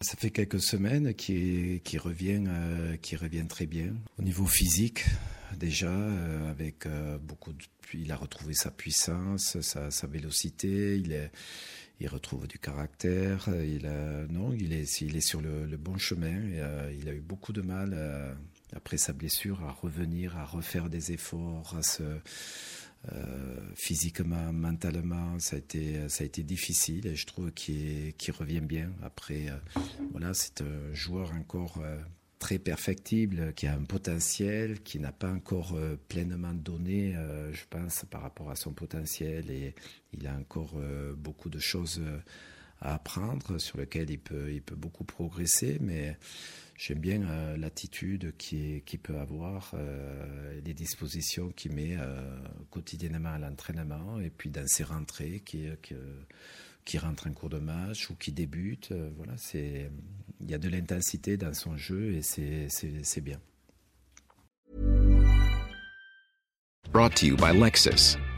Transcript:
Ça fait quelques semaines qui, qui revient, euh, revient très bien. Au niveau physique, déjà, euh, avec euh, beaucoup il a retrouvé sa puissance, sa, sa vélocité, il il retrouve du caractère. Il a, non, il est, il sur le, bon chemin. Euh, il a eu beaucoup de mal euh, après sa blessure à revenir, à refaire des efforts, à se euh, physiquement, mentalement, ça a été, ça a été difficile et je trouve qu'il qu revient bien. Après, euh, voilà, c'est un joueur encore euh, très perfectible, qui a un potentiel, qui n'a pas encore euh, pleinement donné, euh, je pense, par rapport à son potentiel et il a encore euh, beaucoup de choses à apprendre sur lesquelles il peut, il peut beaucoup progresser, mais j'aime bien euh, l'attitude qu'il qui peut avoir, euh, les dispositions qu'il met euh, quotidiennement à l'entraînement et puis dans ses rentrées qui, qui, rentre en cours de match ou qui débute. voilà, c'est il y a de l'intensité dans son jeu et c'est bien. Brought to you by Lexus.